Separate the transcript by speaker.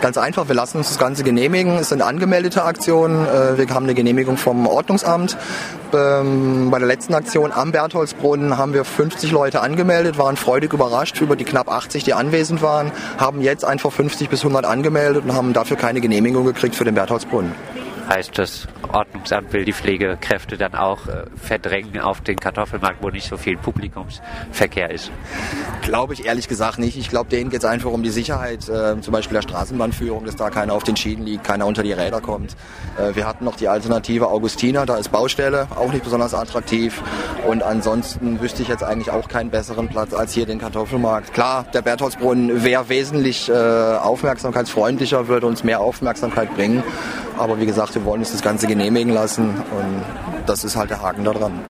Speaker 1: Ganz einfach, wir lassen uns das Ganze genehmigen. Es sind angemeldete Aktionen. Äh, wir haben eine Genehmigung vom Ordnungsamt. Ähm, bei der letzten Aktion am Bertholdsbrunnen haben wir 50 Leute angemeldet, waren freudig überrascht über die knapp 80, die anwesend waren, haben jetzt einfach 50 bis 100 angemeldet und haben dafür keine Genehmigung gekriegt für den Bertholdsbrunnen
Speaker 2: heißt das Ordnungsamt will die Pflegekräfte dann auch äh, verdrängen auf den Kartoffelmarkt, wo nicht so viel Publikumsverkehr ist?
Speaker 1: Glaube ich ehrlich gesagt nicht. Ich glaube, denen geht es einfach um die Sicherheit, äh, zum Beispiel der Straßenbahnführung, dass da keiner auf den Schienen liegt, keiner unter die Räder kommt. Äh, wir hatten noch die Alternative Augustina, da ist Baustelle, auch nicht besonders attraktiv. Und ansonsten wüsste ich jetzt eigentlich auch keinen besseren Platz als hier den Kartoffelmarkt. Klar, der Bertholdsbrunnen wäre wesentlich äh, aufmerksamkeitsfreundlicher, würde uns mehr Aufmerksamkeit bringen. Aber wie gesagt, wir wollen uns das Ganze genehmigen lassen und das ist halt der Haken da dran.